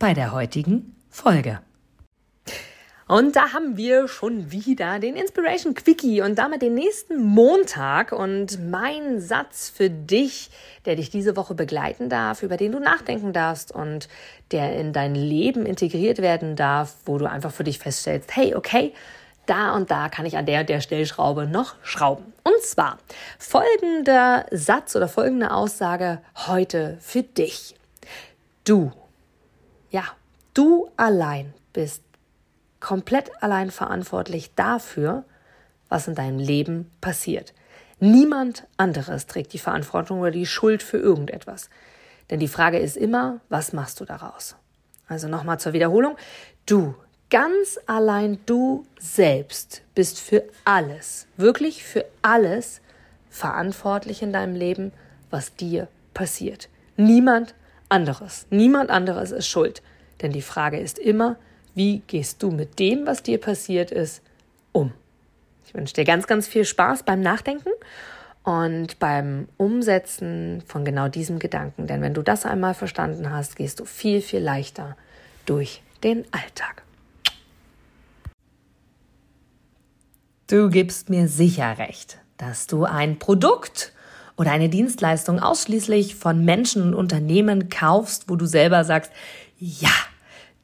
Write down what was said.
bei der heutigen Folge. Und da haben wir schon wieder den Inspiration Quickie und damit den nächsten Montag. Und mein Satz für dich, der dich diese Woche begleiten darf, über den du nachdenken darfst und der in dein Leben integriert werden darf, wo du einfach für dich feststellst, hey, okay, da und da kann ich an der und der Stellschraube noch schrauben. Und zwar folgender Satz oder folgende Aussage heute für dich. Du, ja, du allein bist komplett allein verantwortlich dafür, was in deinem Leben passiert. Niemand anderes trägt die Verantwortung oder die Schuld für irgendetwas. Denn die Frage ist immer, was machst du daraus? Also nochmal zur Wiederholung. Du Ganz allein du selbst bist für alles, wirklich für alles verantwortlich in deinem Leben, was dir passiert. Niemand anderes, niemand anderes ist schuld. Denn die Frage ist immer, wie gehst du mit dem, was dir passiert ist, um? Ich wünsche dir ganz, ganz viel Spaß beim Nachdenken und beim Umsetzen von genau diesem Gedanken. Denn wenn du das einmal verstanden hast, gehst du viel, viel leichter durch den Alltag. Du gibst mir sicher recht, dass du ein Produkt oder eine Dienstleistung ausschließlich von Menschen und Unternehmen kaufst, wo du selber sagst, ja,